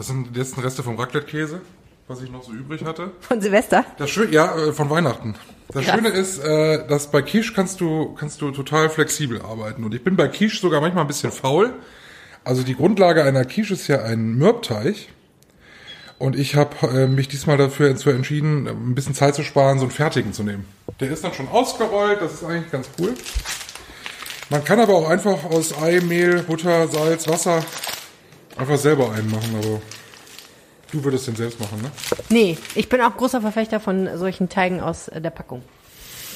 Das sind die letzten Reste vom Raclette-Käse, was ich noch so übrig hatte. Von Silvester? Das Schöne, ja, äh, von Weihnachten. Das Krass. Schöne ist, äh, dass bei Quiche kannst du, kannst du total flexibel arbeiten. Und ich bin bei Quiche sogar manchmal ein bisschen faul. Also die Grundlage einer Quiche ist ja ein Mürbteig. Und ich habe äh, mich diesmal dafür entschieden, ein bisschen Zeit zu sparen, so einen fertigen zu nehmen. Der ist dann schon ausgerollt, das ist eigentlich ganz cool. Man kann aber auch einfach aus Ei, Mehl, Butter, Salz, Wasser einfach selber einen machen, aber du würdest den selbst machen, ne? Nee, ich bin auch großer Verfechter von solchen Teigen aus äh, der Packung.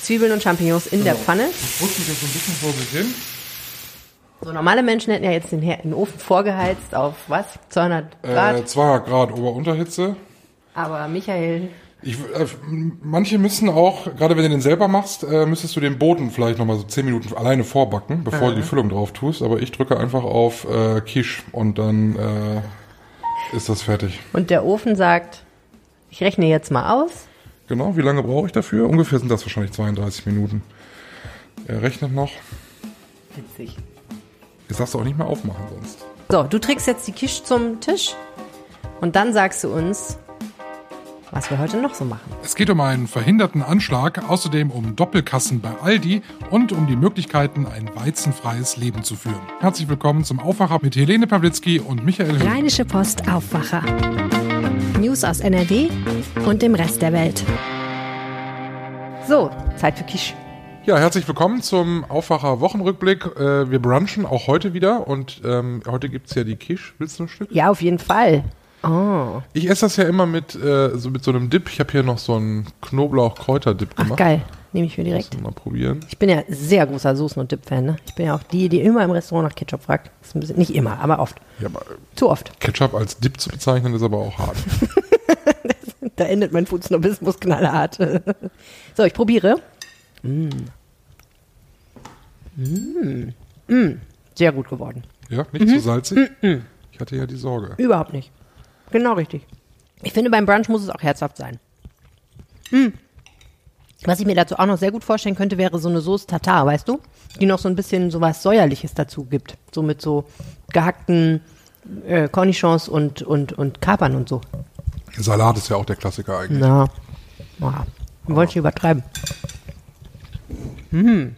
Zwiebeln und Champignons in der Pfanne. Ich wusste mich jetzt so ein bisschen vor sich hin. So normale Menschen hätten ja jetzt den, Her- den Ofen vorgeheizt auf was? 200 Grad. Äh, 200 Grad Ober-Unterhitze. Aber Michael, Ich, äh, manche müssen auch, gerade wenn du den selber machst, äh, müsstest du den Boden vielleicht nochmal so 10 Minuten alleine vorbacken, bevor du die Füllung drauf tust. Aber ich drücke einfach auf äh, Quiche und dann äh, ist das fertig. und der Ofen sagt, ich rechne jetzt mal aus. Genau, wie lange brauche ich dafür? Ungefähr sind das wahrscheinlich 32 Minuten. Er rechnet noch. Witzig. Jetzt darfst du auch nicht mehr aufmachen sonst. So, du trägst jetzt die Quiche zum Tisch und dann sagst du uns, was wir heute noch so machen. Es geht um einen verhinderten Anschlag, außerdem um Doppelkassen bei Aldi und um die Möglichkeiten, ein weizenfreies Leben zu führen. Herzlich willkommen zum Aufwacher mit Helene Pawlitzki und Michael Höhn. Rheinische Post Aufwacher. News aus NRW und dem Rest der Welt. So, Zeit für Quiche. Ja, herzlich willkommen zum Aufwacher Wochenrückblick. Äh, wir brunchen auch heute wieder und ähm, heute gibt's ja die Quiche. Willst du ein Stück? Ja, auf jeden Fall. Oh, Ich esse das ja immer mit, äh, so, mit so einem Dip. Ich habe hier noch so einen Knoblauch-Kräuter-Dip ach gemacht. geil. Nehme ich mir direkt. Mal probieren. Ich bin ja sehr großer Soßen- und Dip-Fan. Ne? Ich bin ja auch die, die immer im Restaurant nach Ketchup fragt. Bisschen, nicht immer, aber oft. Ja, aber Zu oft. Ketchup als Dip zu bezeichnen, ist aber auch hart. Da endet mein Foodsnobismus knallhart. so, ich probiere. Mm. Mm. Mm. Sehr gut geworden. Ja, nicht zu salzig? Ich hatte ja die Sorge. Überhaupt nicht. Genau richtig. Ich finde, beim Brunch muss es auch herzhaft sein. Mm. Was ich mir dazu auch noch sehr gut vorstellen könnte, wäre so eine Sauce Tartar, weißt du? Die noch so ein bisschen so was Säuerliches dazu gibt. So mit so gehackten äh, Cornichons und, und, und Kapern und so. Salat ist ja auch der Klassiker eigentlich. Na, ja. wollte ich übertreiben. Mhm.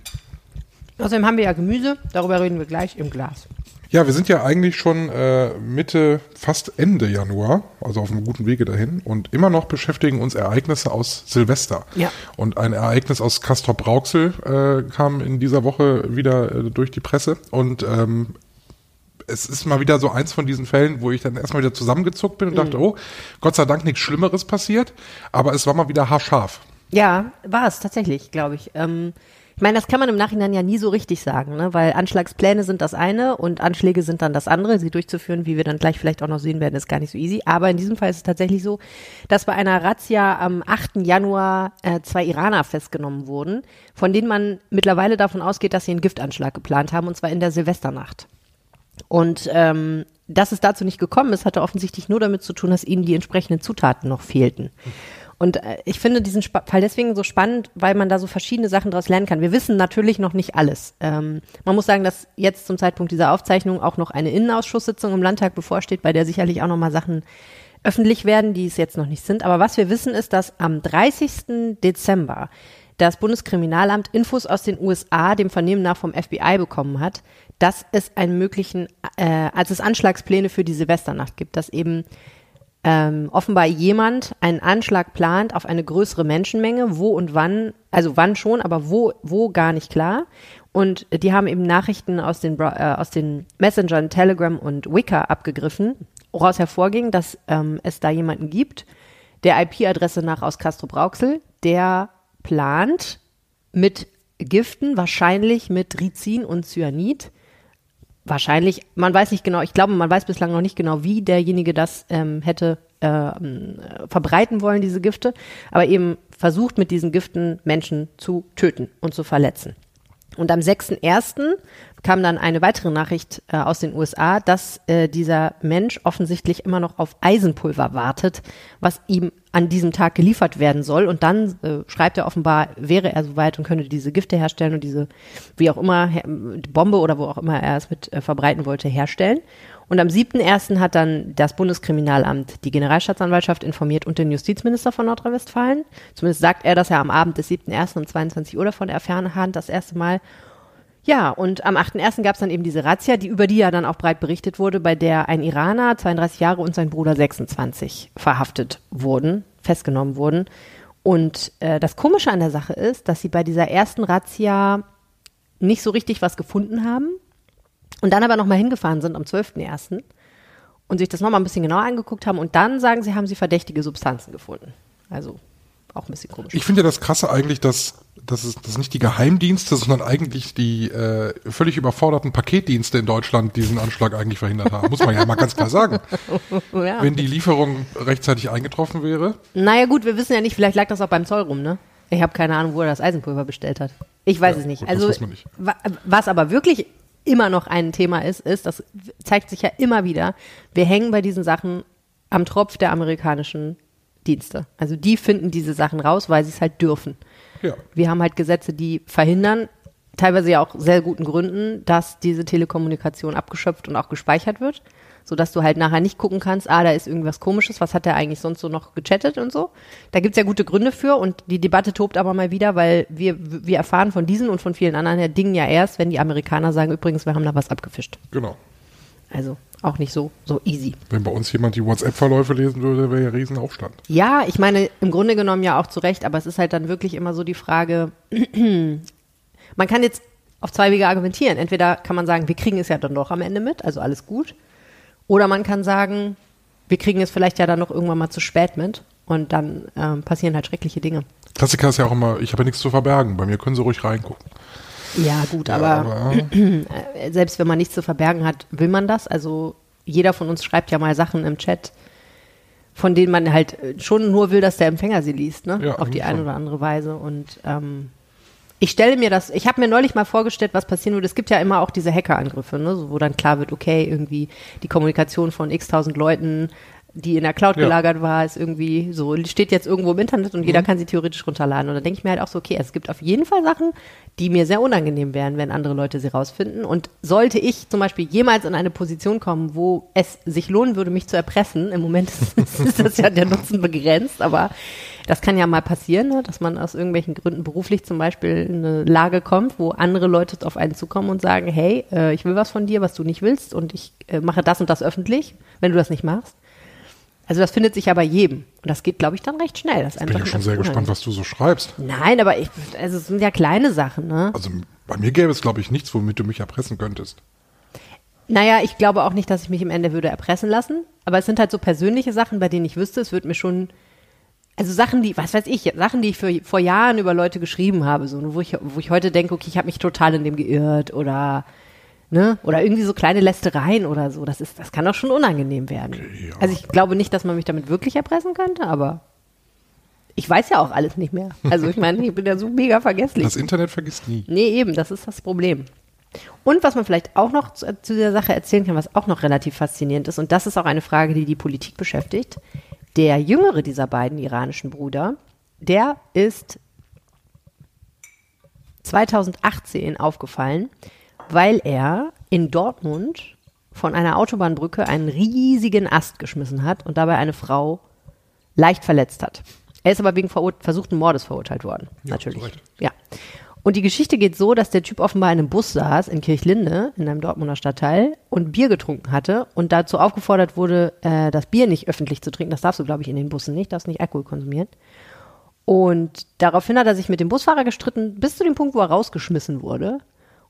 Außerdem haben wir ja Gemüse, darüber reden wir gleich im Glas. Ja, wir sind ja eigentlich schon äh, Mitte, fast Ende Januar, also auf einem guten Wege dahin. Und immer noch beschäftigen uns Ereignisse aus Silvester. Ja. Und ein Ereignis aus Castrop-Rauxel äh, kam in dieser Woche wieder äh, durch die Presse. Und ähm, es ist mal wieder so eins von diesen Fällen, wo ich dann erstmal wieder zusammengezuckt bin und dachte, oh, Gott sei Dank nichts Schlimmeres passiert. Aber es war mal wieder haarscharf. Ja, war es tatsächlich, glaube ich. Ähm, ich meine, das kann man im Nachhinein ja nie so richtig sagen, ne? weil Anschlagspläne sind das eine und Anschläge sind dann das andere. Sie durchzuführen, wie wir dann gleich vielleicht auch noch sehen werden, ist gar nicht so easy. Aber in diesem Fall ist es tatsächlich so, dass bei einer Razzia am 8. Januar äh, zwei Iraner festgenommen wurden, von denen man mittlerweile davon ausgeht, dass sie einen Giftanschlag geplant haben, und zwar in der Silvesternacht. Und ähm, dass es dazu nicht gekommen ist, hatte offensichtlich nur damit zu tun, dass ihnen die entsprechenden Zutaten noch fehlten. Und äh, ich finde diesen Fall deswegen so spannend, weil man da so verschiedene Sachen daraus lernen kann. Wir wissen natürlich noch nicht alles. Ähm, man muss sagen, dass jetzt zum Zeitpunkt dieser Aufzeichnung auch noch eine Innenausschusssitzung im Landtag bevorsteht, bei der sicherlich auch noch mal Sachen öffentlich werden, die es jetzt noch nicht sind. Aber was wir wissen, ist, dass am 30. Dezember das Bundeskriminalamt Infos aus den USA dem Vernehmen nach vom FBI bekommen hat, dass es einen möglichen, äh, als es Anschlagspläne für die Silvesternacht gibt, dass eben ähm, offenbar jemand einen Anschlag plant auf eine größere Menschenmenge, wo und wann, also wann schon, aber wo, wo gar nicht klar. Und die haben eben Nachrichten aus den, äh, aus den Messengern Telegram und Wicker abgegriffen, woraus hervorging, dass ähm, es da jemanden gibt, der IP-Adresse nach aus Castro Brauxel, der plant mit Giften, wahrscheinlich mit Rizin und Cyanid, wahrscheinlich, man weiß nicht genau, ich glaube, man weiß bislang noch nicht genau, wie derjenige das ähm, hätte ähm, verbreiten wollen, diese Gifte, aber eben versucht mit diesen Giften Menschen zu töten und zu verletzen. Und am 6.1. kam dann eine weitere Nachricht äh, aus den USA, dass äh, dieser Mensch offensichtlich immer noch auf Eisenpulver wartet, was ihm an diesem Tag geliefert werden soll. Und dann äh, schreibt er offenbar, wäre er soweit und könnte diese Gifte herstellen und diese, wie auch immer, Bombe oder wo auch immer er es mit äh, verbreiten wollte, herstellen. Und am 7.1. hat dann das Bundeskriminalamt die Generalstaatsanwaltschaft informiert und den Justizminister von Nordrhein-Westfalen. Zumindest sagt er, dass er am Abend des 7.1. um 22 Uhr davon erfahren hat, das erste Mal. Ja, und am 8.1. gab es dann eben diese Razzia, die über die ja dann auch breit berichtet wurde, bei der ein Iraner, 32 Jahre, und sein Bruder 26 verhaftet wurden, festgenommen wurden. Und äh, das Komische an der Sache ist, dass sie bei dieser ersten Razzia nicht so richtig was gefunden haben und dann aber nochmal hingefahren sind am 12.01. und sich das nochmal ein bisschen genauer angeguckt haben und dann sagen sie, haben sie verdächtige Substanzen gefunden. Also auch ein bisschen komisch. Ich finde ja das Krasse eigentlich, dass, dass es das nicht die Geheimdienste, sondern eigentlich die äh, völlig überforderten Paketdienste in Deutschland diesen Anschlag eigentlich verhindert haben. Muss man ja mal ganz klar sagen. ja. Wenn die Lieferung rechtzeitig eingetroffen wäre. Naja gut, wir wissen ja nicht, vielleicht lag das auch beim Zoll rum, ne? Ich habe keine Ahnung, wo er das Eisenpulver bestellt hat. Ich weiß Ja, es nicht. gut, das also nicht. wa- was aber wirklich immer noch ein Thema ist, ist, das zeigt sich ja immer wieder, wir hängen bei diesen Sachen am Tropf der amerikanischen Dienste. Also die finden diese Sachen raus, weil sie es halt dürfen. Ja. Wir haben halt Gesetze, die verhindern, teilweise ja auch sehr guten Gründen, dass diese Telekommunikation abgeschöpft und auch gespeichert wird, sodass du halt nachher nicht gucken kannst, ah, da ist irgendwas komisches, was hat der eigentlich sonst so noch gechattet und so. Da gibt's ja gute Gründe für und die Debatte tobt aber mal wieder, weil wir, wir erfahren von diesen und von vielen anderen Dingen ja erst, wenn die Amerikaner sagen, übrigens, wir haben da was abgefischt. Genau. Also auch nicht so, so easy. Wenn bei uns jemand die WhatsApp-Verläufe lesen würde, wäre ja Riesenaufstand. Ja, ich meine, im Grunde genommen ja auch zu Recht, aber es ist halt dann wirklich immer so die Frage, man kann jetzt auf zwei Wege argumentieren. Entweder kann man sagen, wir kriegen es ja dann doch am Ende mit, also alles gut. Oder man kann sagen, wir kriegen es vielleicht ja dann noch irgendwann mal zu spät mit und dann ähm, passieren halt schreckliche Dinge. Klassiker ist ja auch immer, ich habe ja nichts zu verbergen. Bei mir können sie ruhig reingucken. Ja, gut, aber, aber äh, selbst wenn man nichts zu verbergen hat, will man das. Also jeder von uns schreibt ja mal Sachen im Chat, von denen man halt äh, schon nur will, dass der Empfänger sie liest, ne? Ja, Auf die eine oder andere Weise. Und ähm, ich stelle mir das, ich habe mir neulich mal vorgestellt, was passieren würde. Es gibt ja immer auch diese Hackerangriffe, ne? so, wo dann klar wird, okay, irgendwie die Kommunikation von x tausend Leuten, die in der Cloud Ja. gelagert war, ist irgendwie so, steht jetzt irgendwo im Internet und Mhm. jeder kann sie theoretisch runterladen. Und da denke ich mir halt auch so, okay, es gibt auf jeden Fall Sachen, die mir sehr unangenehm wären, wenn andere Leute sie rausfinden. Und sollte ich zum Beispiel jemals in eine Position kommen, wo es sich lohnen würde, mich zu erpressen, im Moment ist, ist das ja der Nutzen begrenzt, aber das kann ja mal passieren, ne, dass man aus irgendwelchen Gründen beruflich zum Beispiel in eine Lage kommt, wo andere Leute auf einen zukommen und sagen, hey, äh, ich will was von dir, was du nicht willst und ich äh, mache das und das öffentlich, wenn du das nicht machst. Also das findet sich ja bei jedem. Und das geht, glaube ich, dann recht schnell. Das ist bin ja schon sehr gespannt, was du so schreibst. Nein, aber ich, also es sind ja kleine Sachen, ne? Also bei mir gäbe es, glaube ich, nichts, womit du mich erpressen könntest. Naja, ich glaube auch nicht, dass ich mich im Ende würde erpressen lassen. Aber es sind halt so persönliche Sachen, bei denen ich wüsste, es wird mir schon, also Sachen, die, was weiß ich, Sachen, die ich für, vor Jahren über Leute geschrieben habe, so, wo ich, wo ich heute denke, okay, ich habe mich total in dem geirrt oder, ne, oder irgendwie so kleine Lästereien oder so. Das ist, das kann doch schon unangenehm werden. Okay, ja. Also ich glaube nicht, dass man mich damit wirklich erpressen könnte, aber ich weiß ja auch alles nicht mehr. Also ich meine, ich bin ja so mega vergesslich. Das Internet vergisst nie. Nee, eben, das ist das Problem. Und was man vielleicht auch noch zu, zu dieser Sache erzählen kann, was auch noch relativ faszinierend ist, und das ist auch eine Frage, die die Politik beschäftigt. Der jüngere dieser beiden iranischen Brüder, der ist 2018 aufgefallen, weil er in Dortmund von einer Autobahnbrücke einen riesigen Ast geschmissen hat und dabei eine Frau leicht verletzt hat. Er ist aber wegen versuchten Mordes verurteilt worden. natürlich. zu Recht. Ja. Und die Geschichte geht so, dass der Typ offenbar in einem Bus saß in Kirchlinde, in einem Dortmunder Stadtteil, und Bier getrunken hatte und dazu aufgefordert wurde, äh, das Bier nicht öffentlich zu trinken. Das darfst du, glaube ich, in den Bussen nicht, darfst nicht Alkohol konsumieren. Und daraufhin hat er sich mit dem Busfahrer gestritten, bis zu dem Punkt, wo er rausgeschmissen wurde.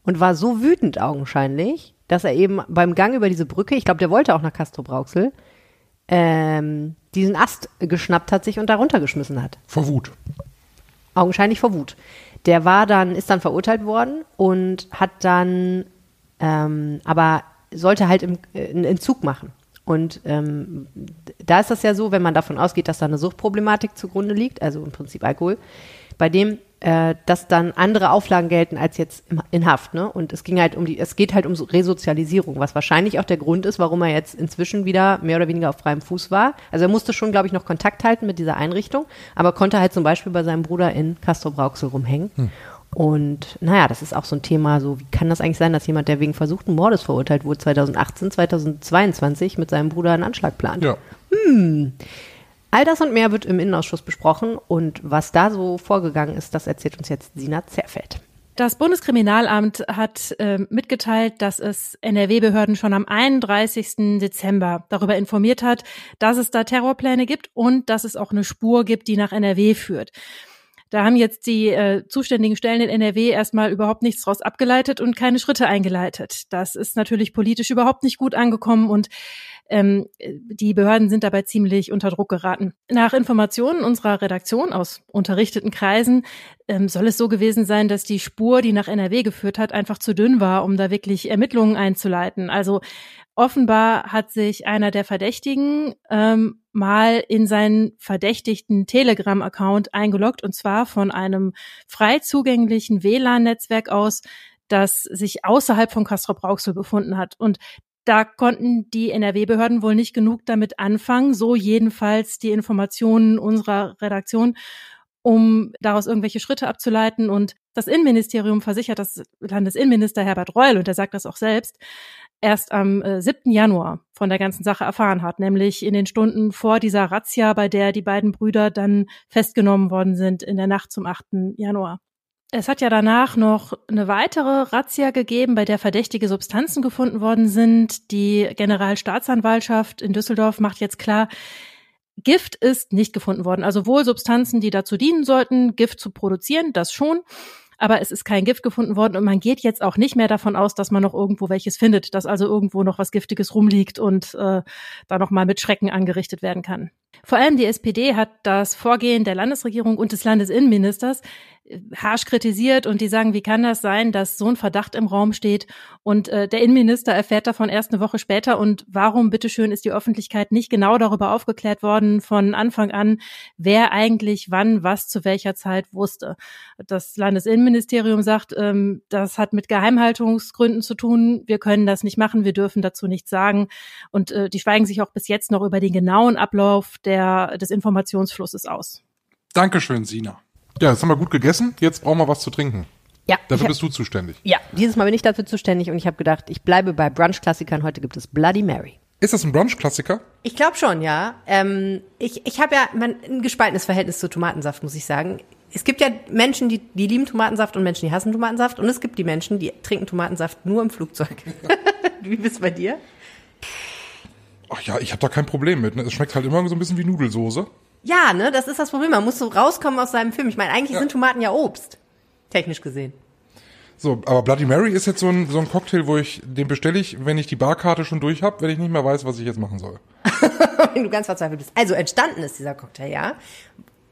Und war so wütend augenscheinlich, dass er eben beim Gang über diese Brücke, ich glaube, der wollte auch nach Castro Brauxel, ähm, diesen Ast geschnappt hat sich und da runtergeschmissen hat. Vor Wut. Augenscheinlich vor Wut. Der war dann, ist dann verurteilt worden und hat dann, ähm, aber sollte halt im, äh, einen Entzug machen. Und ähm, da ist das ja so, wenn man davon ausgeht, dass da eine Suchtproblematik zugrunde liegt, also im Prinzip Alkohol, bei dem, äh, dass dann andere Auflagen gelten als jetzt in Haft. Ne? Und es ging halt um die, es geht halt um so Resozialisierung, was wahrscheinlich auch der Grund ist, warum er jetzt inzwischen wieder mehr oder weniger auf freiem Fuß war. Also er musste schon, glaube ich, noch Kontakt halten mit dieser Einrichtung, aber konnte halt zum Beispiel bei seinem Bruder in Castro Brauxel rumhängen. Und naja, das ist auch so ein Thema, so wie kann das eigentlich sein, dass jemand, der wegen versuchten Mordes verurteilt wurde, 2018, 2022 mit seinem Bruder einen Anschlag plant? Ja. All das und mehr wird im Innenausschuss besprochen und was da so vorgegangen ist, das erzählt uns jetzt Sina Zerfeld. Das Bundeskriminalamt hat äh, mitgeteilt, dass es NRW-Behörden schon am 31. Dezember darüber informiert hat, dass es da Terrorpläne gibt und dass es auch eine Spur gibt, die nach NRW führt. Da haben jetzt die äh, zuständigen Stellen in NRW erstmal überhaupt nichts daraus abgeleitet und keine Schritte eingeleitet. Das ist natürlich politisch überhaupt nicht gut angekommen und ähm, die Behörden sind dabei ziemlich unter Druck geraten. Nach Informationen unserer Redaktion aus unterrichteten Kreisen ähm, soll es so gewesen sein, dass die Spur, die nach NRW geführt hat, einfach zu dünn war, um da wirklich Ermittlungen einzuleiten. Also offenbar hat sich einer der Verdächtigen ähm, mal in seinen verdächtigten Telegram-Account eingeloggt und zwar von einem frei zugänglichen WLAN-Netzwerk aus, das sich außerhalb von Castrop-Rauxel befunden hat. Und da konnten die NRW-Behörden wohl nicht genug damit anfangen, so jedenfalls die Informationen unserer Redaktion, um daraus irgendwelche Schritte abzuleiten. Und das Innenministerium versichert, dass Landesinnenminister Herbert Reul, und er sagt das auch selbst, erst am äh, 7. Januar von der ganzen Sache erfahren hat, nämlich in den Stunden vor dieser Razzia, bei der die beiden Brüder dann festgenommen worden sind in der Nacht zum 8. Januar. Es hat ja danach noch eine weitere Razzia gegeben, bei der verdächtige Substanzen gefunden worden sind. Die Generalstaatsanwaltschaft in Düsseldorf macht jetzt klar, Gift ist nicht gefunden worden. Also wohl Substanzen, die dazu dienen sollten, Gift zu produzieren, das schon. Aber es ist kein Gift gefunden worden und man geht jetzt auch nicht mehr davon aus, dass man noch irgendwo welches findet, dass also irgendwo noch was Giftiges rumliegt und äh, da noch mal mit Schrecken angerichtet werden kann. Vor allem die SPD hat das Vorgehen der Landesregierung und des Landesinnenministers harsch kritisiert und die sagen, wie kann das sein, dass so ein Verdacht im Raum steht? Und äh, der Innenminister erfährt davon erst eine Woche später. Und warum bitteschön ist die Öffentlichkeit nicht genau darüber aufgeklärt worden von Anfang an, wer eigentlich wann was zu welcher Zeit wusste. Das Landesinnenministerium sagt, ähm, das hat mit Geheimhaltungsgründen zu tun, wir können das nicht machen, wir dürfen dazu nichts sagen. Und äh, die schweigen sich auch bis jetzt noch über den genauen Ablauf der, des Informationsflusses aus. Dankeschön, Sina. Ja, jetzt haben wir gut gegessen. Jetzt brauchen wir was zu trinken. Ja, Dafür ich bist du zuständig. ja, dieses Mal bin ich dafür zuständig und ich habe gedacht, ich bleibe bei Brunch-Klassikern. Heute gibt es Bloody Mary. Ist das ein Brunch-Klassiker? Ich glaube schon, ja. Ähm, ich ich habe ja mein, ein gespaltenes Verhältnis zu Tomatensaft, muss ich sagen. Es gibt ja Menschen, die, die lieben Tomatensaft und Menschen, die hassen Tomatensaft. Und es gibt die Menschen, die trinken Tomatensaft nur im Flugzeug. Wie bist bei dir? Ach ja, ich habe da kein Problem mit. Ne? Es schmeckt halt immer so ein bisschen wie Nudelsoße. Ja, ne, das ist das Problem. Man muss so rauskommen aus seinem Film. Ich meine, eigentlich sind Tomaten ja Obst. Technisch gesehen. So, aber Bloody Mary ist jetzt so ein, so ein Cocktail, wo ich, den bestelle ich, wenn ich die Barkarte schon durch habe, wenn ich nicht mehr weiß, was ich jetzt machen soll. wenn du ganz verzweifelt bist. Also entstanden ist dieser Cocktail, ja,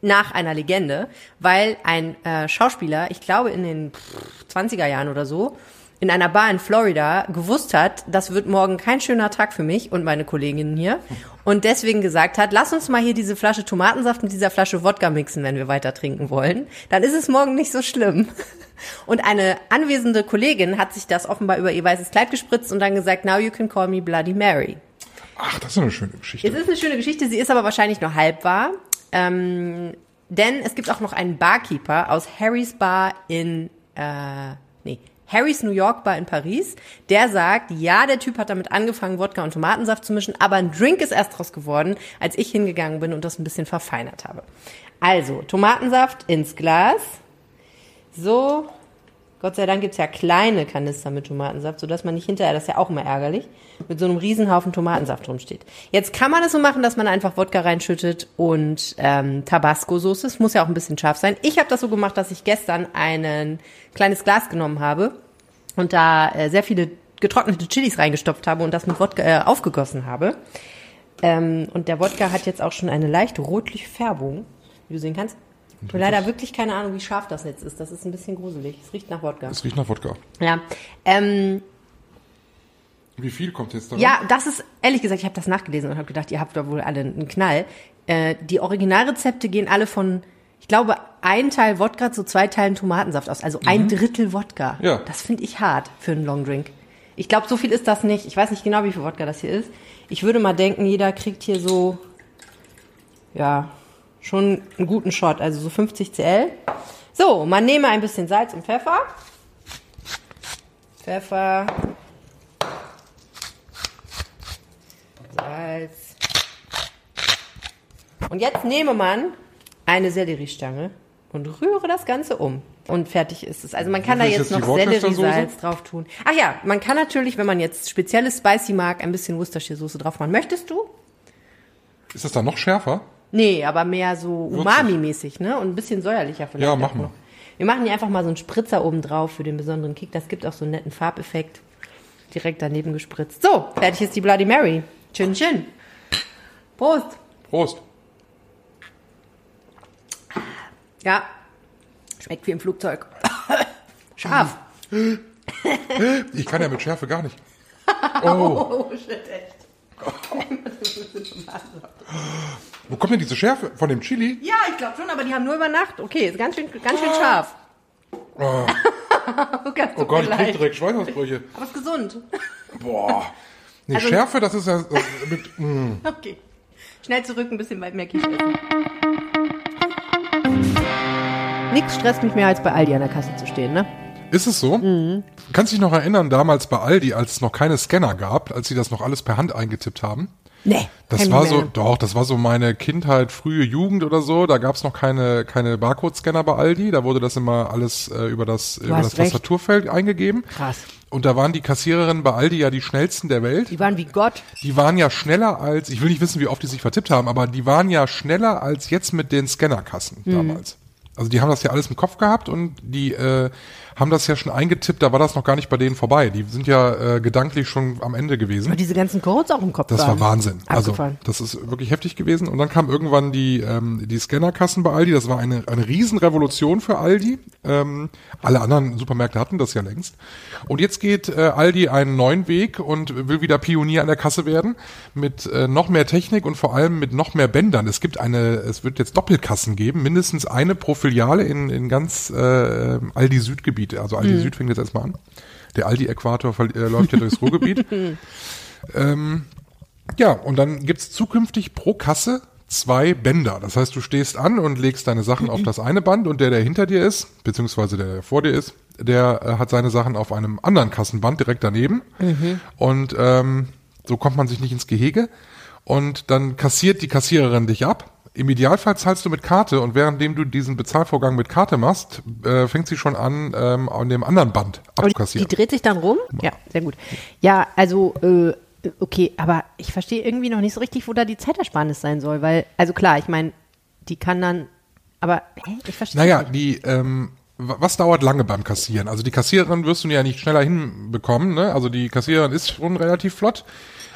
nach einer Legende, weil ein äh, Schauspieler, ich glaube in den pff, 20er Jahren oder so, in einer Bar in Florida gewusst hat, das wird morgen kein schöner Tag für mich und meine Kolleginnen hier und deswegen gesagt hat, lass uns mal hier diese Flasche Tomatensaft mit dieser Flasche Wodka mixen, wenn wir weiter trinken wollen. Dann ist es morgen nicht so schlimm. Und eine anwesende Kollegin hat sich das offenbar über ihr weißes Kleid gespritzt und dann gesagt, now you can call me Bloody Mary. Ach, das ist eine schöne Geschichte. Es ist eine schöne Geschichte, sie ist aber wahrscheinlich nur halb wahr. Ähm, denn es gibt auch noch einen Barkeeper aus Harrys Bar in, äh, Harrys New York Bar in Paris, der sagt, ja, der Typ hat damit angefangen, Wodka und Tomatensaft zu mischen, aber ein Drink ist erst draus geworden, als ich hingegangen bin und das ein bisschen verfeinert habe. Also, Tomatensaft ins Glas. So, Gott sei Dank gibt's ja kleine Kanister mit Tomatensaft, sodass man nicht hinterher, das ist ja auch immer ärgerlich, mit so einem Riesenhaufen Tomatensaft rumsteht. Jetzt kann man es so machen, dass man einfach Wodka reinschüttet und ähm, Tabasco-Soße. Es muss ja auch ein bisschen scharf sein. Ich habe das so gemacht, dass ich gestern ein kleines Glas genommen habe und da äh, sehr viele getrocknete Chilis reingestopft habe und das mit Wodka äh, aufgegossen habe. Ähm, und der Wodka hat jetzt auch schon eine leicht rotliche Färbung, wie du sehen kannst. Ich habe leider wirklich keine Ahnung, wie scharf das jetzt ist. Das ist ein bisschen gruselig. Es riecht nach Wodka. Es riecht nach Wodka. Ja. Ähm, Wie viel kommt jetzt da? ja, das ist, ehrlich gesagt, ich habe das nachgelesen und habe gedacht, ihr habt da wohl alle einen Knall. Äh, die Originalrezepte gehen alle von, ich glaube, ein Teil Wodka zu zwei Teilen Tomatensaft aus. Also ein Drittel Wodka. Ja. Das finde ich hart für einen Longdrink. Ich glaube, so viel ist das nicht. Ich weiß nicht genau, wie viel Wodka das hier ist. Ich würde mal denken, jeder kriegt hier so, ja, schon einen guten Shot. Also so 50 cl. So, man nehme ein bisschen Salz und Pfeffer. Pfeffer. Salz. Und jetzt nehme man eine Selleriestange und rühre das Ganze um. Und fertig ist es. Also man kann da Wie viel jetzt noch? Selleriesalz drauf tun. Ach ja, man kann natürlich, wenn man jetzt spezielles Spicy mag, ein bisschen Worcestershire-Soße drauf machen. Möchtest du? Ist das dann noch schärfer? Nee, aber mehr so Umami-mäßig, ne? Und ein bisschen säuerlicher vielleicht. Ja, auch mach mal. noch. Wir machen hier einfach mal so einen Spritzer oben drauf für den besonderen Kick. Das gibt auch so einen netten Farbeffekt. Direkt daneben gespritzt. So, fertig ist die Bloody Mary. Chin Chin. Prost. Prost. Ja. Schmeckt wie im Flugzeug. Scharf. Ich kann ja mit Schärfe gar nicht. Oh, Oh, shit, echt. wo kommt denn diese Schärfe? Von dem Chili? Ja, ich glaube schon, aber die haben nur über Nacht. Okay, ist ganz schön, ganz schön scharf. Oh, oh Gott, ich krieg direkt Schweißausbrüche. Aber ist gesund. Boah. Nee, Also- Schärfe, das ist ja äh, mit, mm. Okay. Schnell zurück, ein bisschen weit mehr Quiche Nix stresst mich mehr, als bei Aldi an der Kasse zu stehen, ne? Ist es so? Kannst dich noch erinnern, damals bei Aldi, als es noch keine Scanner gab, als sie das noch alles per Hand eingetippt haben? Nee. Das war so, doch, das war so meine Kindheit, frühe Jugend oder so. Da gab's noch keine, keine Barcode-Scanner bei Aldi. Da wurde das immer alles äh, über das, über das recht. Tastaturfeld eingegeben. Krass. Und da waren die Kassiererinnen bei Aldi ja die schnellsten der Welt. Die waren wie Gott. Die waren ja schneller als, ich will nicht wissen, wie oft die sich vertippt haben, aber die waren ja schneller als jetzt mit den Scannerkassen damals. Also die haben das ja alles im Kopf gehabt und die äh, haben das ja schon eingetippt, da war das noch gar nicht bei denen vorbei. Die sind ja äh, gedanklich schon am Ende gewesen. Und diese ganzen Codes auch im Kopf Das war waren. Wahnsinn. Also das ist wirklich heftig gewesen. Und dann kam irgendwann die ähm, die Scannerkassen bei Aldi. Das war eine eine Riesenrevolution für Aldi. Ähm, alle anderen Supermärkte hatten das ja längst. Und jetzt geht äh, Aldi einen neuen Weg und will wieder Pionier an der Kasse werden mit äh, noch mehr Technik und vor allem mit noch mehr Bändern. Es gibt eine, es wird jetzt Doppelkassen geben, mindestens eine pro Filiale in in ganz äh, Aldi Südgebiet. Also Aldi Süd fängt jetzt erstmal an. Der Aldi-Äquator äh, läuft ja durchs Ruhrgebiet. Ähm, ja, und dann gibt's zukünftig pro Kasse zwei Bänder. Das heißt, du stehst an und legst deine Sachen auf das eine Band und der, der hinter dir ist, beziehungsweise der, der vor dir ist, der äh, hat seine Sachen auf einem anderen Kassenband direkt daneben. Und ähm, so kommt man sich nicht ins Gehege. Und dann kassiert die Kassiererin dich ab. Im Idealfall zahlst du mit Karte und währenddem du diesen Bezahlvorgang mit Karte machst, äh, fängt sie schon an, ähm, an dem anderen Band Und die, die abzukassieren. dreht sich dann rum? Ja, sehr gut. Ja, also, äh, okay, aber ich verstehe irgendwie noch nicht so richtig, wo da die Zeitersparnis sein soll, weil, also klar, ich meine, die kann dann, aber, hä, ich verstehe Naja, nicht. die, ähm, was dauert lange beim Kassieren? Also die Kassiererin wirst du ja nicht schneller hinbekommen, ne? Also die Kassiererin ist schon relativ flott.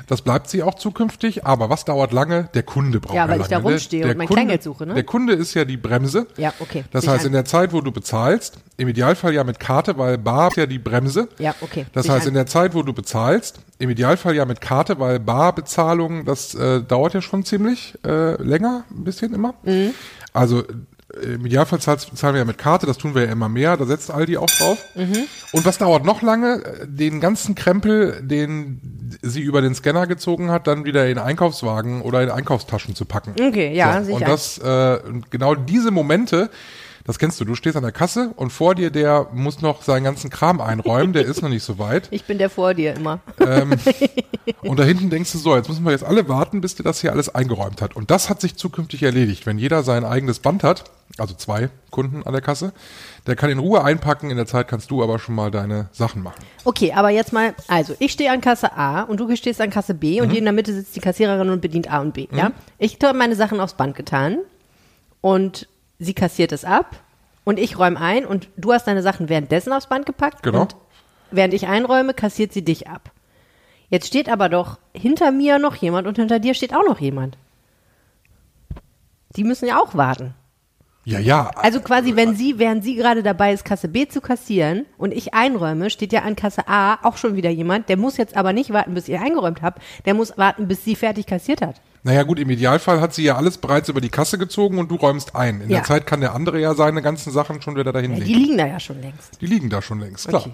Das bleibt sie auch zukünftig, aber was dauert lange? Der Kunde braucht Ja, weil lange. ich da ne? rumstehe Der und mein Kunde- Kleingeld suche, ne? Der Kunde ist ja die Bremse. Ja, okay. Das ich heißt, in der Zeit, wo du bezahlst, im Idealfall ja mit Karte, weil Bar ist ja die Bremse. Ja, okay. Das ich heißt, in der Zeit, wo du bezahlst, im Idealfall ja mit Karte, weil Barbezahlung, das äh, dauert ja schon ziemlich äh, länger, ein bisschen immer. Mhm. Also im Idealfall zahlen wir ja mit Karte, das tun wir ja immer mehr, da setzt Aldi auch drauf. Mhm. Und was dauert noch lange? Äh, Den ganzen Krempel, den sie über den Scanner gezogen hat, dann wieder in Einkaufswagen oder in Einkaufstaschen zu packen. Okay, ja, so, ich Und das, äh, genau diese Momente, das kennst du, du stehst an der Kasse und vor dir, der muss noch seinen ganzen Kram einräumen, der ist noch nicht so weit. Ich bin der vor dir immer. Und da hinten denkst du so, jetzt müssen wir jetzt alle warten, bis der das hier alles eingeräumt hat. Und das hat sich zukünftig erledigt. Wenn jeder sein eigenes Band hat, also zwei Kunden an der Kasse, der kann in Ruhe einpacken. In der Zeit kannst du aber schon mal deine Sachen machen. Okay, aber jetzt mal, also ich stehe an Kasse A und du stehst an Kasse B Mhm. und hier in der Mitte sitzt die Kassiererin und bedient A und B, ja? Ich habe meine Sachen aufs Band getan und sie kassiert es ab und ich räume ein und du hast deine Sachen währenddessen aufs Band gepackt Genau. und während ich einräume, kassiert sie dich ab. Jetzt steht aber doch hinter mir noch jemand und hinter dir steht auch noch jemand. Die müssen ja auch warten. Ja, ja. Also quasi, wenn sie, während sie gerade dabei ist, Kasse B zu kassieren und ich einräume, steht ja an Kasse A auch schon wieder jemand, der muss jetzt aber nicht warten, bis ich eingeräumt habe, der muss warten, bis sie fertig kassiert hat. Naja gut, im Idealfall hat sie ja alles bereits über die Kasse gezogen und du räumst ein. In Ja. der Zeit kann der andere ja seine ganzen Sachen schon wieder dahin Ja, legen. die liegen da ja schon längst. Die liegen da schon längst, klar. Okay.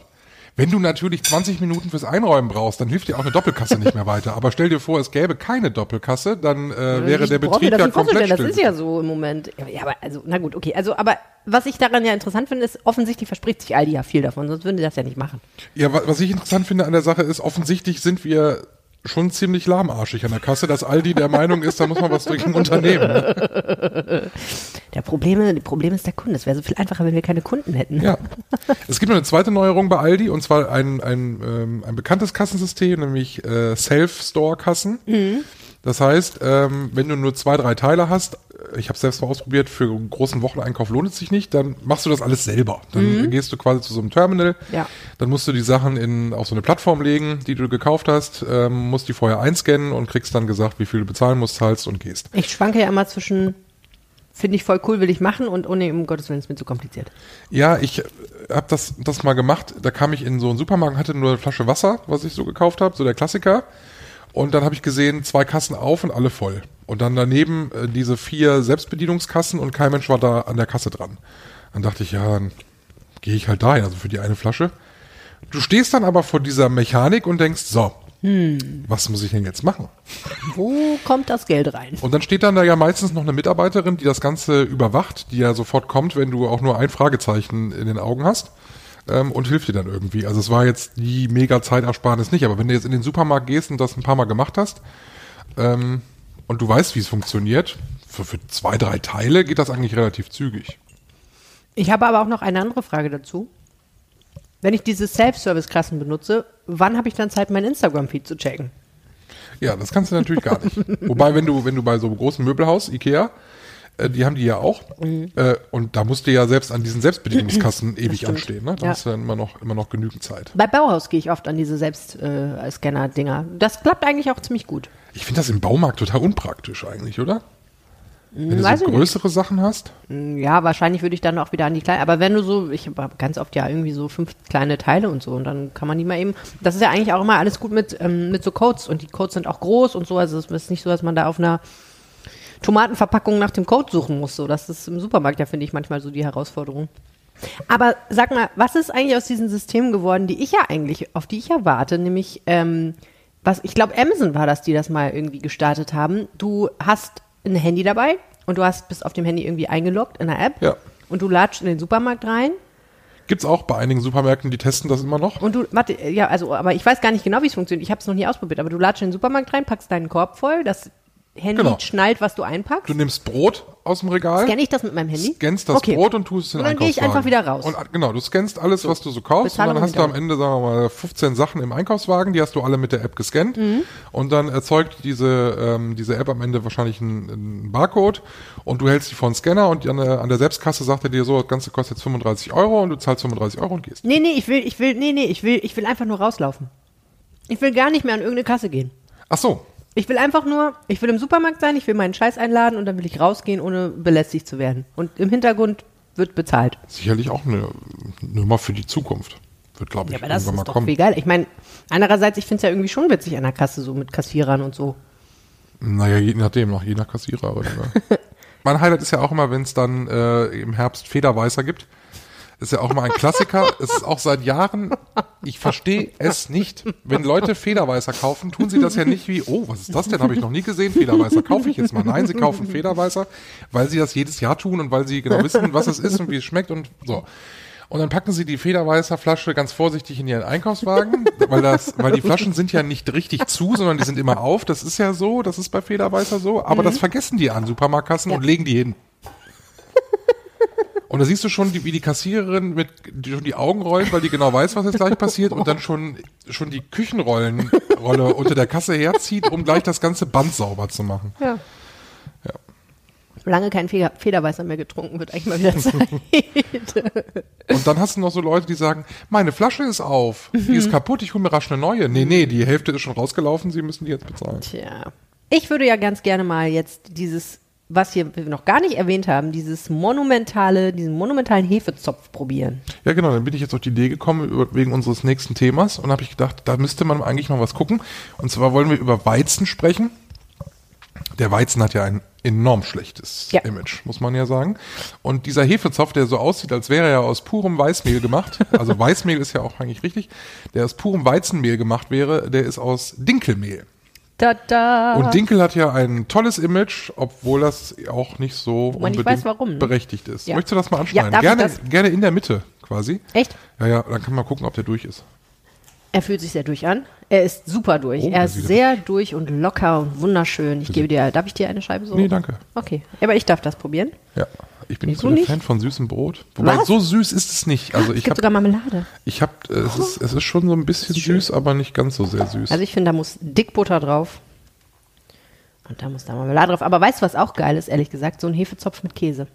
Wenn du natürlich 20 Minuten fürs Einräumen brauchst, dann hilft dir auch eine Doppelkasse nicht mehr weiter. Aber stell dir vor, es gäbe keine Doppelkasse, dann äh, wäre Ich der Betrieb ja komplett Das ist ja so im Moment. Ja, aber also, na gut, okay. Also, aber was ich daran ja interessant finde, ist, offensichtlich verspricht sich Aldi ja viel davon, sonst würden die das ja nicht machen. Ja, wa- was ich interessant finde an der Sache ist, offensichtlich sind wir schon ziemlich lahmarschig an der Kasse, dass Aldi der Meinung ist, da muss man was dagegen unternehmen. Ne? Der Probleme, das Problem ist der Kunde. Es wäre so viel einfacher, wenn wir keine Kunden hätten. Ja. Es gibt noch eine zweite Neuerung bei Aldi und zwar ein, ein, ähm, ein bekanntes Kassensystem, nämlich äh, Self-Store-Kassen. Das heißt, ähm, wenn du nur zwei, drei Teile hast, äh, ich habe selbst mal ausprobiert, für einen großen Wocheneinkauf lohnt es sich nicht, dann machst du das alles selber. Dann gehst du quasi zu so einem Terminal, Ja. dann musst du die Sachen in, auf so eine Plattform legen, die du gekauft hast, ähm, musst die vorher einscannen und kriegst dann gesagt, wie viel du bezahlen musst, zahlst und gehst. Ich schwanke ja immer zwischen, finde ich voll cool, will ich machen und oh nee, um Gottes Willen, ist mir zu kompliziert. Ja, ich habe das, das mal gemacht. Da kam ich in so einen Supermarkt, hatte nur eine Flasche Wasser, was ich so gekauft habe, so der Klassiker. Und dann habe ich gesehen, zwei Kassen auf und alle voll. Und dann daneben äh, diese vier Selbstbedienungskassen und kein Mensch war da an der Kasse dran. Dann dachte ich, ja, dann gehe ich halt dahin, also für die eine Flasche. Du stehst dann aber vor dieser Mechanik und denkst, so, was muss ich denn jetzt machen? Wo kommt das Geld rein? Und dann steht dann da ja meistens noch eine Mitarbeiterin, die das Ganze überwacht, die ja sofort kommt, wenn du auch nur ein Fragezeichen in den Augen hast ähm, und hilft dir dann irgendwie. Also es war jetzt die mega Zeitersparnis nicht, aber wenn du jetzt in den Supermarkt gehst und das ein paar Mal gemacht hast ähm, und du weißt, wie es funktioniert, für, für zwei, drei Teile geht das eigentlich relativ zügig. Ich habe aber auch noch eine andere Frage dazu. Wenn ich diese Self-Service-Klassen benutze, wann habe ich dann Zeit, mein Instagram-Feed zu checken? Ja, das kannst du natürlich gar nicht. Wobei, wenn du, wenn du bei so einem großen Möbelhaus, Ikea, äh, die haben die ja auch, äh, und da musst du ja selbst an diesen Selbstbedienungskassen ewig anstehen. Ne? Da Ja. hast du dann immer noch, immer noch genügend Zeit. Bei Bauhaus gehe ich oft an diese Selbstscanner-Dinger. das klappt eigentlich auch ziemlich gut. Ich finde das im Baumarkt total unpraktisch eigentlich, oder? Wenn du so ich nicht. größere Sachen hast. Ja, wahrscheinlich würde ich dann auch wieder an die kleinen. Aber wenn du so, ich habe ganz oft ja irgendwie so fünf kleine Teile und so und dann kann man die mal eben. Das ist ja eigentlich auch immer alles gut mit, ähm, mit so Codes und die Codes sind auch groß und so. Also es ist nicht so, dass man da auf einer Tomatenverpackung nach dem Code suchen muss. So, das ist im Supermarkt ja, finde ich, manchmal so die Herausforderung. Aber sag mal, was ist eigentlich aus diesen Systemen geworden, die ich ja eigentlich, auf die ich ja warte, nämlich, ähm, was, ich glaube, Amazon war das, die das mal irgendwie gestartet haben. Du hast ein Handy dabei und du hast, bist auf dem Handy irgendwie eingeloggt in der App Ja. und du latscht in den Supermarkt rein Gibt's auch bei einigen Supermärkten, die testen das immer noch. und du, warte, ja, also, aber ich weiß gar nicht genau, wie es funktioniert. Ich habe es noch nie ausprobiert, aber du latscht in den Supermarkt rein, packst deinen Korb voll, das Handy Genau. schnallt, was du einpackst. Du nimmst Brot aus dem Regal, Scanne ich das mit meinem Handy? scannst das Okay. Brot und tust es in Und den dann gehe ich einfach wieder raus. Und, genau, du scannst alles, was du so kaufst. Bezahlung und dann hast du am. Ende, sagen wir mal, 15 Sachen im Einkaufswagen, die hast du alle mit der App gescannt. Mhm. Und dann erzeugt diese, ähm, diese App am Ende wahrscheinlich einen, einen Barcode und du hältst die vor den Scanner und an der, an der Selbstkasse sagt er dir so, das Ganze kostet jetzt 35 Euro und du zahlst 35 Euro und gehst. Nee, nee, ich will, ich will, nee, nee, ich will, ich will einfach nur rauslaufen. Ich will gar nicht mehr an irgendeine Kasse gehen. Ach so, Ich will einfach nur, ich will im Supermarkt sein, ich will meinen Scheiß einladen und dann will ich rausgehen, ohne belästigt zu werden. Und im Hintergrund wird bezahlt. sicherlich auch eine Nummer für die Zukunft. Wird, glaube ich, Ja, aber das irgendwann ist mal doch kommen. viel geil. Ich meine, andererseits, ich finde es ja irgendwie schon witzig an der Kasse, so mit Kassierern und so. Naja, je nachdem, nach je nach Kassiererin. Ne? mein Highlight ist ja auch immer, wenn es dann äh, im Herbst Federweißer gibt. Ist ja auch immer ein Klassiker. es ist auch seit Jahren, ich verstehe es nicht. Wenn Leute Federweißer kaufen, tun sie das ja nicht wie, oh, was ist das denn? Habe ich noch nie gesehen. Federweißer kaufe ich jetzt mal. Nein, sie kaufen Federweißer, weil sie das jedes Jahr tun und weil sie genau wissen, was es ist und wie es schmeckt und so. Und dann packen sie die Federweißer Flasche ganz vorsichtig in ihren Einkaufswagen, weil das, weil die Flaschen sind ja nicht richtig zu, sondern die sind immer auf. Das ist ja so, das ist bei Federweißer so. Aber das vergessen die an Supermarktkassen und legen die hin. Und da siehst du schon, die, wie die Kassiererin mit die, schon die Augen rollt, weil die genau weiß, was jetzt gleich passiert und dann schon schon die Küchenrollenrolle unter der Kasse herzieht, um gleich das ganze Band sauber zu machen. Ja. Lange kein Feder Federweißer mehr getrunken, wird eigentlich mal wieder Zeit. Und dann hast du noch so Leute, die sagen, meine Flasche ist auf, die ist kaputt, ich hole mir rasch eine neue. Nee, nee, die Hälfte ist schon rausgelaufen, sie müssen die jetzt bezahlen. Tja. Ich würde ja ganz gerne mal jetzt dieses, was hier wir noch gar nicht erwähnt haben, dieses monumentale, diesen monumentalen Hefezopf probieren. Ja, genau, dann bin ich jetzt auf die Idee gekommen wegen unseres nächsten Themas und habe ich gedacht, da müsste man eigentlich mal was gucken. Und zwar wollen wir über Weizen sprechen. Der Weizen hat ja ein enorm schlechtes Ja. Image, muss man ja sagen. Und dieser Hefezopf, der so aussieht, als wäre er aus purem Weißmehl gemacht, also Weißmehl ist ja auch eigentlich richtig, der aus purem Weizenmehl gemacht wäre, der ist aus Dinkelmehl. Tada! Und Dinkel hat ja ein tolles Image, obwohl das auch nicht so nicht unbedingt weiß, warum, ne? berechtigt ist. Ja. Möchtest du das mal anschneiden? Ja, gerne, gerne in der Mitte quasi. Echt? Ja, ja, dann kann man gucken, ob der durch ist. Er fühlt sich sehr durch an. Er ist super durch. Oh, er ist sehr durch und locker und wunderschön. Ich gebe dir, darf ich dir eine Scheibe so? Nee, danke. Okay, aber ich darf das probieren. Ja, ich bin nicht so nicht? Fan von süßem Brot. Wobei Was? so süß ist es nicht. Also es ich gibt habe sogar Marmelade. Ich habe, äh, es ist, es ist schon so ein bisschen süß, aber nicht ganz so sehr süß. Also ich finde, da muss Dickbutter drauf. Und da muss da Marmelade drauf. Aber weißt du, was auch geil ist, ehrlich gesagt? So ein Hefezopf mit Käse.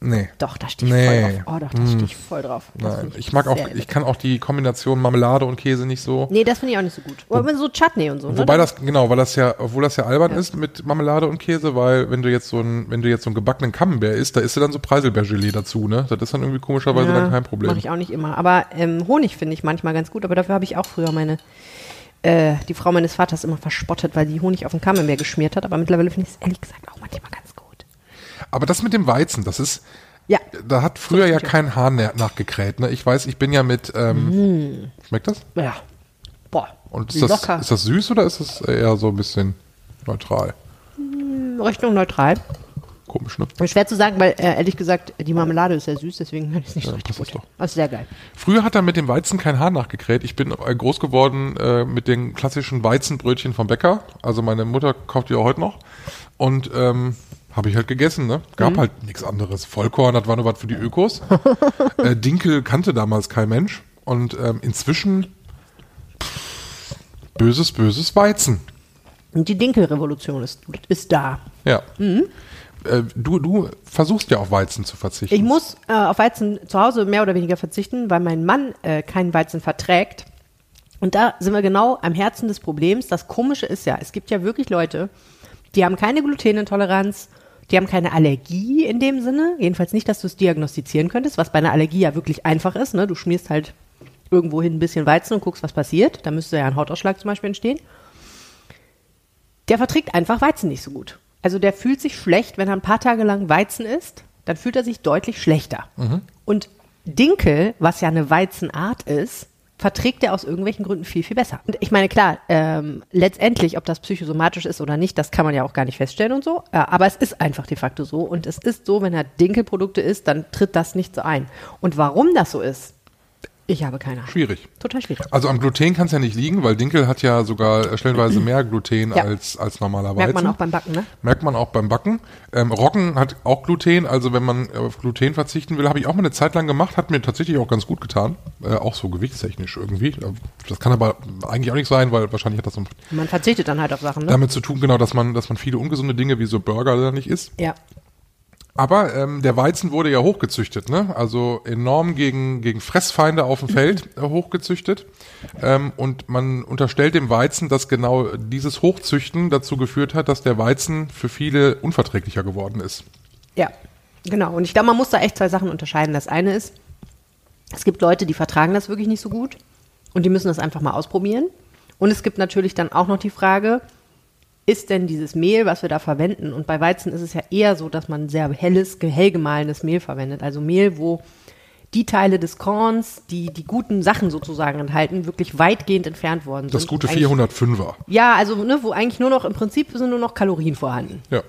Nee. Doch, da stehe ich Nee. voll drauf. Oh, doch, da stehe ich voll drauf. Das Nein, ich mag auch, ich kann auch die Kombination Marmelade und Käse nicht so. Nee, das finde ich auch nicht so gut. Aber so Chutney und so. Ne? Wobei das, genau, weil das ja, obwohl das ja albern ist mit Marmelade und Käse, weil wenn du jetzt so ein, wenn du jetzt so einen gebackenen Camembert isst, da isst du dann so Preiselbeergelee dazu, ne? Das ist dann irgendwie komischerweise dann kein Problem. Mache ich auch nicht immer. Aber ähm, Honig finde ich manchmal ganz gut. Aber dafür habe ich auch früher meine, äh, die Frau meines Vaters immer verspottet, weil die Honig auf dem Camembert geschmiert hat. Aber mittlerweile finde ich es ehrlich gesagt auch manchmal ganz gut. Aber das mit dem Weizen, das ist, Ja. da hat früher ja kein mehr nachgekräht, ne? Ich weiß, ich bin ja mit, ähm, schmeckt das? Ja. Boah. Und ist das, locker. ist das süß oder ist das eher so ein bisschen neutral? Richtung neutral. Komisch, ne? Schwer zu sagen, weil äh, ehrlich gesagt, die Marmelade ist sehr süß, deswegen kann ich es nicht Ja, so richtig gut. doch. Das ist sehr geil. Früher hat er mit dem Weizen kein Haar nachgekräht. Ich bin äh, groß geworden äh, mit den klassischen Weizenbrötchen vom Bäcker. Also meine Mutter kauft die auch heute noch. Und ähm, habe ich halt gegessen, ne? Gab Mhm. halt nichts anderes. Vollkorn, das war nur was für die Ökos. äh, Dinkel kannte damals kein Mensch. Und ähm, inzwischen pff, böses, böses Weizen. Und die Dinkelrevolution ist, ist da. Ja. Äh, du, du versuchst ja auf Weizen zu verzichten. Ich muss äh, auf Weizen zu Hause mehr oder weniger verzichten, weil mein Mann äh, keinen Weizen verträgt. Und da sind wir genau am Herzen des Problems. Das Komische ist ja, es gibt ja wirklich Leute, die haben keine Glutenintoleranz, die haben keine Allergie in dem Sinne. Jedenfalls nicht, dass du es diagnostizieren könntest, was bei einer Allergie ja wirklich einfach ist. Ne? Du schmierst halt irgendwohin ein bisschen Weizen und guckst, was passiert. Da müsste ja ein Hautausschlag zum Beispiel entstehen. Der verträgt einfach Weizen nicht so gut. Also der fühlt sich schlecht, wenn er ein paar Tage lang Weizen isst, dann fühlt er sich deutlich schlechter. Und Dinkel, was ja eine Weizenart ist, verträgt er aus irgendwelchen Gründen viel, viel besser. Und ich meine, klar, ähm, letztendlich, ob das psychosomatisch ist oder nicht, das kann man ja auch gar nicht feststellen und so. Äh, aber es ist einfach de facto so. Und es ist so, wenn er Dinkelprodukte isst, dann tritt das nicht so ein. Und warum das so ist, ich habe keine Ahnung. Schwierig. Total schwierig. Also am Gluten kann es ja nicht liegen, weil Dinkel hat ja sogar stellenweise mehr Gluten Ja. als, als normaler Weizen. Merkt man auch beim Backen, ne? Merkt man auch beim Backen. Ähm, Roggen hat auch Gluten, also wenn man auf Gluten verzichten will, habe ich auch mal eine Zeit lang gemacht, hat mir tatsächlich auch ganz gut getan. Äh, auch so gewichtstechnisch irgendwie. Äh, Das kann aber eigentlich auch nicht sein, weil wahrscheinlich hat das so Man verzichtet dann halt auf Sachen, ne? damit zu tun, genau, dass man, dass man viele ungesunde Dinge wie so Burger da nicht isst. Ja. Aber ähm, der Weizen wurde ja hochgezüchtet, ne? Also enorm gegen, gegen Fressfeinde auf dem Feld äh, hochgezüchtet. Ähm, und man unterstellt dem Weizen, dass genau dieses Hochzüchten dazu geführt hat, dass der Weizen für viele unverträglicher geworden ist. Ja, genau. Und ich glaube, man muss da echt zwei Sachen unterscheiden. Das eine ist, es gibt Leute, die vertragen das wirklich nicht so gut und die müssen das einfach mal ausprobieren. Und es gibt natürlich dann auch noch die Frage, ist denn dieses Mehl, was wir da verwenden, und bei Weizen ist es ja eher so, dass man sehr helles, hell gemahlenes Mehl verwendet. Also Mehl, wo die Teile des Korns, die die guten Sachen sozusagen enthalten, wirklich weitgehend entfernt worden sind. Das gute Und eigentlich- 405er. Ja, also ne, wo eigentlich nur noch, im Prinzip sind nur noch Kalorien vorhanden. Ja.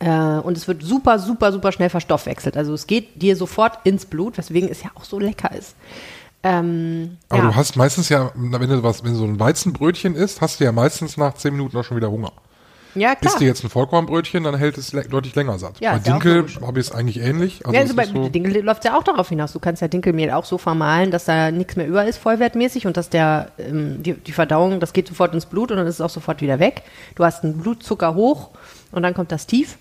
Äh, und es wird super, super, super schnell verstoffwechselt. Also es geht dir sofort ins Blut, weswegen es ja auch so lecker ist. Ähm, Aber ja. du hast meistens ja, wenn du was, wenn du so ein Weizenbrötchen isst, hast du ja meistens nach 10 Minuten auch schon wieder Hunger. ja, klar. Isst du jetzt ein Vollkornbrötchen, dann hält es le deutlich länger satt. Ja, Bei Dinkel habe ich es eigentlich ähnlich. Also ja, es also bei so, Dinkel läuft ja auch darauf hinaus. Du kannst ja Dinkelmehl auch so vermahlen, dass da nichts mehr über ist, vollwertmäßig, und dass der ähm, die, die Verdauung, das geht sofort ins Blut und dann ist es auch sofort wieder weg. Du hast einen Blutzucker hoch und dann kommt das tief.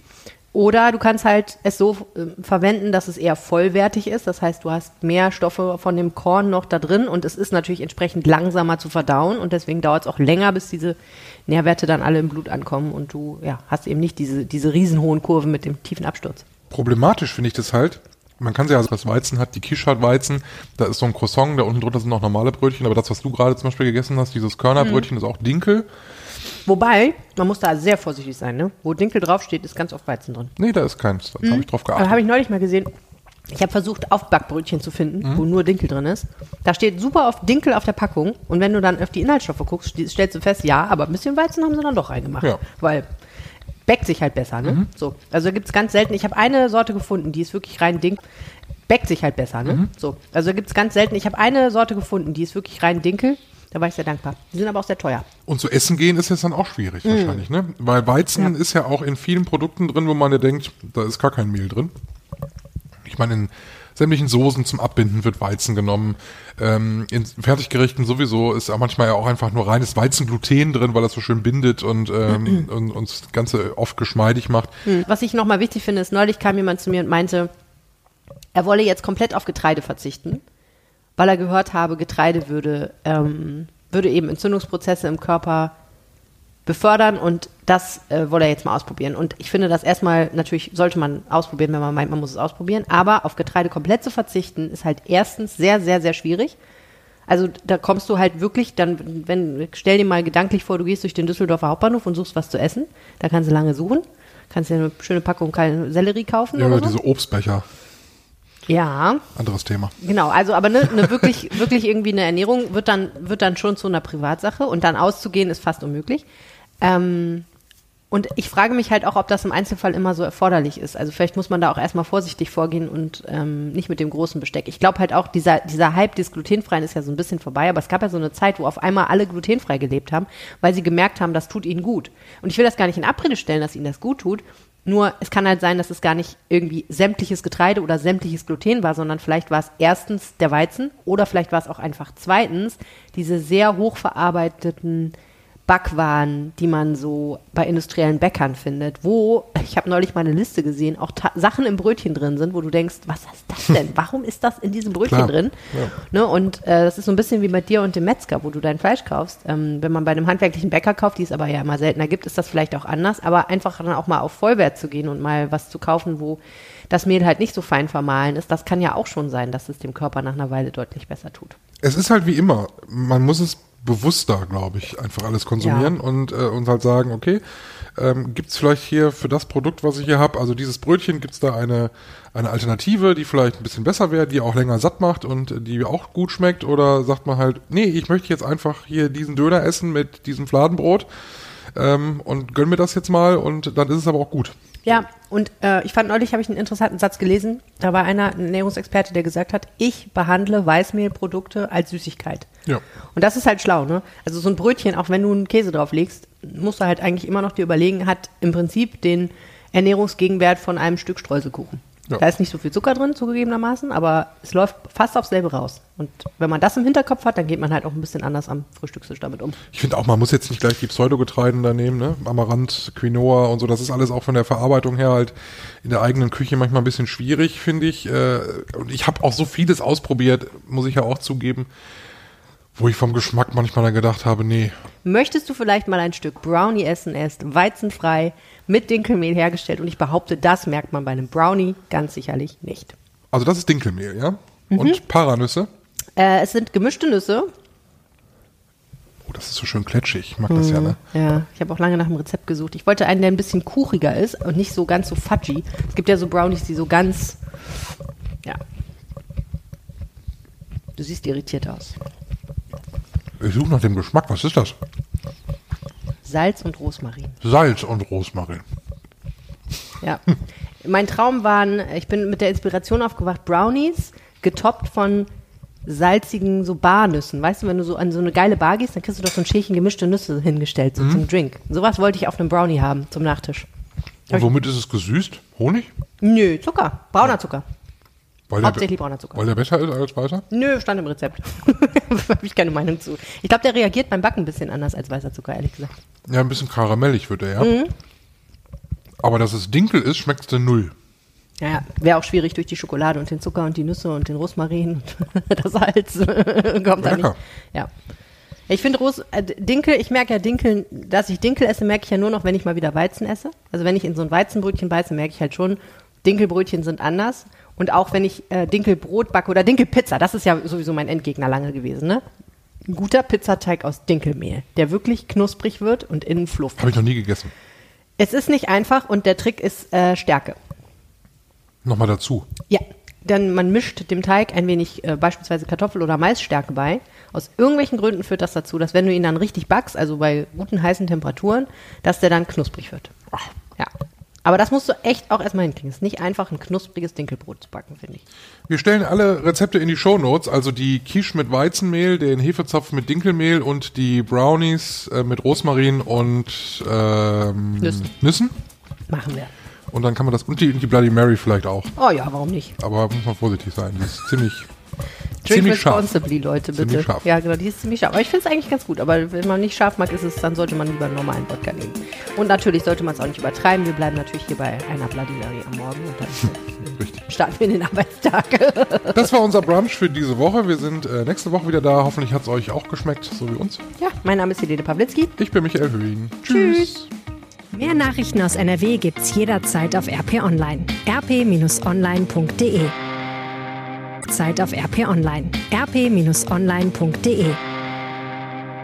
Oder du kannst halt es so ähm, verwenden, dass es eher vollwertig ist. Das heißt, du hast mehr Stoffe von dem Korn noch da drin und es ist natürlich entsprechend langsamer zu verdauen und deswegen dauert es auch länger, bis diese Nährwerte dann alle im Blut ankommen und du ja, hast eben nicht diese, diese riesenhohen Kurven mit dem tiefen Absturz. Problematisch finde ich das halt. Man kann ja, also was Weizen hat, die Quiche hat Weizen, da ist so ein Croissant, da unten drunter sind noch normale Brötchen, aber das, was du gerade zum Beispiel gegessen hast, dieses Körnerbrötchen, ist auch Dinkel. Wobei, man muss da sehr vorsichtig sein, ne? Wo Dinkel draufsteht, ist ganz oft Weizen drin. Nee, da ist keins. Da habe ich drauf geachtet. habe ich neulich mal gesehen. Ich habe versucht, Aufbackbrötchen zu finden, wo nur Dinkel drin ist. Da steht super oft Dinkel auf der Packung. Und wenn du dann auf die Inhaltsstoffe guckst, stellst du fest, ja, aber ein bisschen Weizen haben sie dann doch reingemacht. Ja. Weil bäckt sich halt besser, ne? So. Also gibt es ganz selten. Ich habe eine Sorte gefunden, die ist wirklich rein Dinkel. Bäckt sich halt besser, ne? So. Also gibt es ganz selten. Ich habe eine Sorte gefunden, die ist wirklich rein Dinkel. Da war ich sehr dankbar. Die sind aber auch sehr teuer. Und zu essen gehen ist jetzt dann auch schwierig wahrscheinlich, ne? Weil Weizen ist ja auch in vielen Produkten drin, wo man ja denkt, da ist gar kein Mehl drin. Ich meine, in sämtlichen Soßen zum Abbinden wird Weizen genommen. Ähm, in Fertiggerichten sowieso ist auch manchmal ja auch einfach nur reines Weizengluten drin, weil das so schön bindet und, ähm, und uns das Ganze oft geschmeidig macht. Was ich nochmal wichtig finde, ist, neulich kam jemand zu mir und meinte, er wolle jetzt komplett auf Getreide verzichten, weil er gehört habe, Getreide würde, ähm, würde eben Entzündungsprozesse im Körper befördern und das äh, wolle er jetzt mal ausprobieren. Und ich finde das erstmal, natürlich sollte man ausprobieren, wenn man meint, man muss es ausprobieren, aber auf Getreide komplett zu verzichten, ist halt erstens sehr, sehr, sehr schwierig. Also da kommst du halt wirklich, dann, wenn, stell dir mal gedanklich vor, du gehst durch den Düsseldorfer Hauptbahnhof und suchst was zu essen. Da kannst du lange suchen. Kannst dir eine schöne Packung Sellerie kaufen Ja, oder oder so. diese Obstbecher, Ja, anderes Thema. genau. Also aber ne, ne wirklich, wirklich irgendwie eine Ernährung wird dann, wird dann schon zu einer Privatsache und dann auszugehen ist fast unmöglich. Ähm, und ich frage mich halt auch, ob das im Einzelfall immer so erforderlich ist. Also vielleicht muss man da auch erstmal vorsichtig vorgehen und ähm, nicht mit dem großen Besteck. Ich glaube halt auch, dieser, dieser Hype des Glutenfreien ist ja so ein bisschen vorbei, aber es gab ja so eine Zeit, wo auf einmal alle glutenfrei gelebt haben, weil sie gemerkt haben, das tut ihnen gut. Und ich will das gar nicht in Abrede stellen, dass ihnen das gut tut. Nur es kann halt sein, dass es gar nicht irgendwie sämtliches Getreide oder sämtliches Gluten war, sondern vielleicht war es erstens der Weizen oder vielleicht war es auch einfach zweitens diese sehr hochverarbeiteten Backwaren, die man so bei industriellen Bäckern findet, wo, ich habe neulich mal eine Liste gesehen, auch Sachen im Brötchen drin sind, wo du denkst, was ist das denn? Warum ist das in diesem Brötchen Klar, drin? Ne? Und äh, das ist so ein bisschen wie bei dir und dem Metzger, wo du dein Fleisch kaufst. Ähm, wenn man bei einem handwerklichen Bäcker kauft, die es aber ja immer seltener gibt, ist das vielleicht auch anders, aber einfach dann auch mal auf Vollwert zu gehen und mal was zu kaufen, wo das Mehl halt nicht so fein vermahlen ist, das kann ja auch schon sein, dass es dem Körper nach einer Weile deutlich besser tut. Es ist halt wie immer, man muss es bewusster, glaube ich, einfach alles konsumieren und, äh, und halt sagen, okay, ähm, gibt es vielleicht hier für das Produkt, was ich hier habe, also dieses Brötchen, gibt es da eine, eine Alternative, die vielleicht ein bisschen besser wäre, die auch länger satt macht und die auch gut schmeckt oder sagt man halt, nee, ich möchte jetzt einfach hier diesen Döner essen mit diesem Fladenbrot ähm, und gönn mir das jetzt mal und dann ist es aber auch gut. Ja, und äh, ich fand neulich habe ich einen interessanten Satz gelesen. Da war einer, ein Ernährungsexperte, der gesagt hat, ich behandle Weißmehlprodukte als Süßigkeit. Ja. Und das ist halt schlau, ne? Also so ein Brötchen, auch wenn du einen Käse drauf legst, musst du halt eigentlich immer noch dir überlegen, hat im Prinzip den Ernährungsgegenwert von einem Stück Streuselkuchen. Ja. Da ist nicht so viel Zucker drin, zugegebenermaßen, aber es läuft fast aufs selbe raus. Und wenn man das im Hinterkopf hat, dann geht man halt auch ein bisschen anders am Frühstückstisch damit um. Ich finde auch, man muss jetzt nicht gleich die Pseudogetreiden da nehmen, ne? Amaranth, Quinoa und so. Das ist alles auch von der Verarbeitung her halt in der eigenen Küche manchmal ein bisschen schwierig, finde ich. Äh, Und ich habe auch so vieles ausprobiert, muss ich ja auch zugeben, wo ich vom Geschmack manchmal dann gedacht habe, nee, Möchtest du vielleicht mal ein Stück Brownie essen? Er ist weizenfrei, mit Dinkelmehl hergestellt und ich behaupte, das merkt man bei einem Brownie ganz sicherlich nicht. also das ist Dinkelmehl, ja? Mhm. Und Paranüsse. Äh, es sind gemischte Nüsse. Oh, das ist so schön kletschig. Ich mag das ja, ne? Ja, ich habe auch lange nach einem Rezept gesucht. Ich wollte einen, der ein bisschen kuchiger ist und nicht so ganz so fudgy. Es gibt ja so Brownies, die so ganz, ja. Du siehst irritiert aus. Ich suche nach dem Geschmack. Was ist das? Salz und Rosmarin. Salz und Rosmarin. Ja. mein Traum waren, ich bin mit der Inspiration aufgewacht, Brownies, getoppt von salzigen so Barnüssen. Weißt du, wenn du so an so eine geile Bar gehst, dann kriegst du doch so ein Schälchen gemischte Nüsse hingestellt, so zum Drink. Sowas wollte ich auf einem Brownie haben, zum Nachtisch. Und womit ist es gesüßt? Honig? Nö, Zucker. Brauner Zucker. Weil Hauptsächlich brauner Zucker. weil der besser ist als weißer? Nö, stand im Rezept. Habe ich keine Meinung zu. Ich glaube, der reagiert beim Backen ein bisschen anders als weißer Zucker, ehrlich gesagt. Ja, ein bisschen karamellig wird er, ja. Mhm. Aber dass es Dinkel ist, schmeckt es denn null. Ja, wäre auch schwierig durch die Schokolade und den Zucker und die Nüsse und den Rosmarin und das Salz kommt da nicht. Ja. Ich finde Ros äh, Dinkel, ich merke ja Dinkel, dass ich Dinkel esse, merke ich ja nur noch, wenn ich mal wieder Weizen esse. Also wenn ich in so ein Weizenbrötchen beiße, merke ich halt schon, Dinkelbrötchen sind anders. Und auch wenn ich äh, Dinkelbrot backe oder Dinkelpizza, das ist ja sowieso mein Endgegner lange gewesen, ne? Ein guter Pizzateig aus Dinkelmehl, der wirklich knusprig wird und innen fluffig. Habe ich noch nie gegessen. Es ist nicht einfach und der Trick ist äh, Stärke. Nochmal dazu. Ja, denn man mischt dem Teig ein wenig äh, beispielsweise Kartoffel- oder Maisstärke bei. Aus irgendwelchen Gründen führt das dazu, dass wenn du ihn dann richtig backst, also bei guten heißen Temperaturen, dass der dann knusprig wird. Ja. Aber das musst du echt auch erstmal hinkriegen. Es ist nicht einfach, ein knuspriges Dinkelbrot zu backen, finde ich. Wir stellen alle Rezepte in die Shownotes, also die Quiche mit Weizenmehl, den Hefezopf mit Dinkelmehl und die Brownies äh, mit Rosmarin und ähm, Nüssen. Nüssen. Machen wir. Und dann kann man das, und die, und die Bloody Mary vielleicht auch. Oh ja, warum nicht? Aber muss man vorsichtig sein, die ist ziemlich, Drink ziemlich scharf. responsibly, Leute, bitte. Ziemlich scharf. Ja, genau, die ist ziemlich scharf. Aber ich finde es eigentlich ganz gut. Aber wenn man nicht scharf mag, ist es, dann sollte man lieber einen normalen Wodka nehmen. Und natürlich sollte man es auch nicht übertreiben. Wir bleiben natürlich hier bei einer Bloody Mary am Morgen. Und dann starten wir in den Arbeitstag. Das war unser Brunch für diese Woche. Wir sind äh, nächste Woche wieder da. Hoffentlich hat es euch auch geschmeckt, so wie uns. ja, mein Name ist Helene Pawlitzki. Ich bin Michael Höhing. Tschüss. Mehr Nachrichten aus NRW gibt's jederzeit auf RP Online. rp-online.de Zeit auf RP Online. rp-online.de